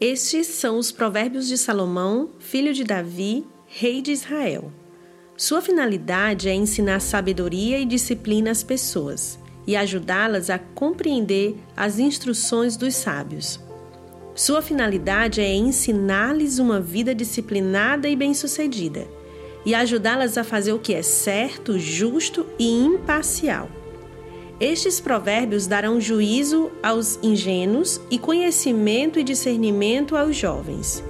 Estes são os provérbios de Salomão, filho de Davi, rei de Israel. Sua finalidade é ensinar sabedoria e disciplina às pessoas e ajudá-las a compreender as instruções dos sábios. Sua finalidade é ensinar-lhes uma vida disciplinada e bem-sucedida e ajudá-las a fazer o que é certo, justo e imparcial. Estes provérbios darão juízo aos ingênuos e conhecimento e discernimento aos jovens.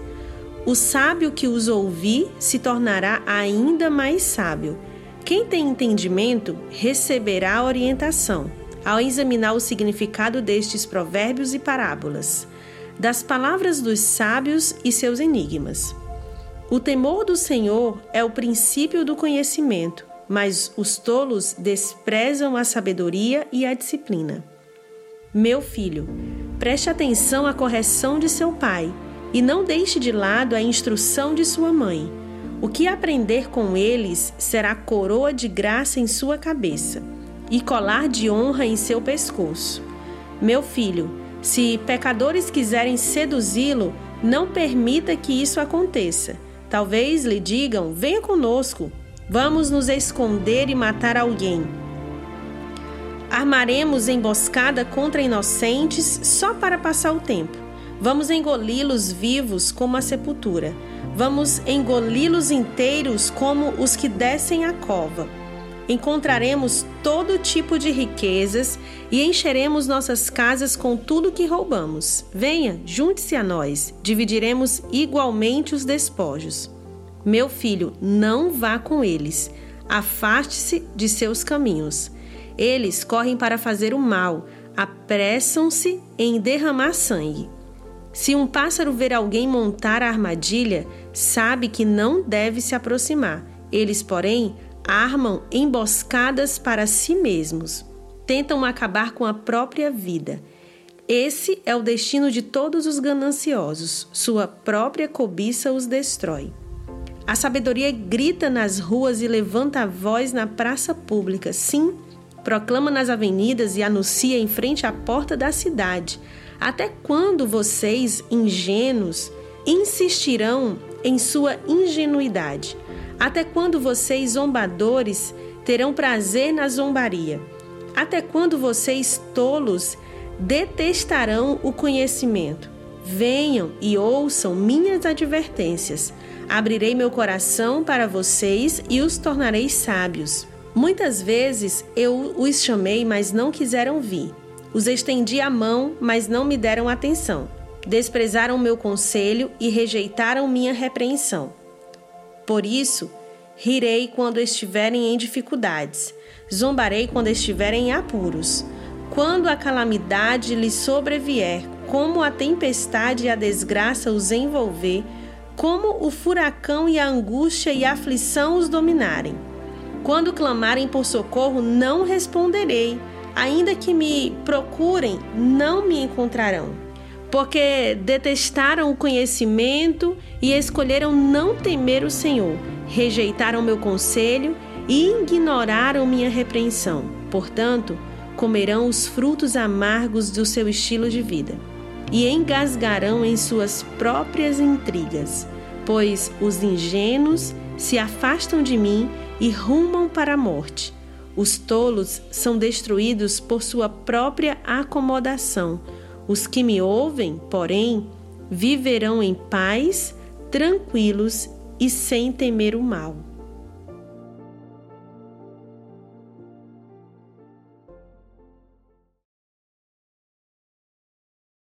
O sábio que os ouvir se tornará ainda mais sábio. Quem tem entendimento receberá orientação ao examinar o significado destes provérbios e parábolas, das palavras dos sábios e seus enigmas. O temor do Senhor é o princípio do conhecimento mas os tolos desprezam a sabedoria e a disciplina. Meu filho, preste atenção à correção de seu pai e não deixe de lado a instrução de sua mãe. O que aprender com eles será coroa de graça em sua cabeça e colar de honra em seu pescoço. Meu filho, se pecadores quiserem seduzi-lo, não permita que isso aconteça. Talvez lhe digam: venha conosco, Vamos nos esconder e matar alguém. Armaremos emboscada contra inocentes só para passar o tempo. Vamos engoli-los vivos como a sepultura. Vamos engoli-los inteiros como os que descem a cova. Encontraremos todo tipo de riquezas e encheremos nossas casas com tudo que roubamos. Venha, junte-se a nós, dividiremos igualmente os despojos. Meu filho, não vá com eles. Afaste-se de seus caminhos. Eles correm para fazer o mal, apressam-se em derramar sangue. Se um pássaro ver alguém montar a armadilha, sabe que não deve se aproximar. Eles, porém, armam emboscadas para si mesmos. Tentam acabar com a própria vida. Esse é o destino de todos os gananciosos. Sua própria cobiça os destrói. A sabedoria grita nas ruas e levanta a voz na praça pública. Sim, proclama nas avenidas e anuncia em frente à porta da cidade. Até quando vocês, ingênuos, insistirão em sua ingenuidade? Até quando vocês, zombadores, terão prazer na zombaria? Até quando vocês, tolos, detestarão o conhecimento? Venham e ouçam minhas advertências. Abrirei meu coração para vocês e os tornarei sábios. Muitas vezes eu os chamei, mas não quiseram vir. Os estendi a mão, mas não me deram atenção. Desprezaram meu conselho e rejeitaram minha repreensão. Por isso, rirei quando estiverem em dificuldades, zombarei quando estiverem em apuros. Quando a calamidade lhes sobrevier, como a tempestade e a desgraça os envolver, como o furacão e a angústia e a aflição os dominarem. Quando clamarem por socorro, não responderei. Ainda que me procurem, não me encontrarão. Porque detestaram o conhecimento e escolheram não temer o Senhor, rejeitaram meu conselho e ignoraram minha repreensão. Portanto, comerão os frutos amargos do seu estilo de vida e engasgarão em suas próprias intrigas, pois os ingênuos se afastam de mim e rumam para a morte. Os tolos são destruídos por sua própria acomodação. Os que me ouvem, porém, viverão em paz, tranquilos e sem temer o mal.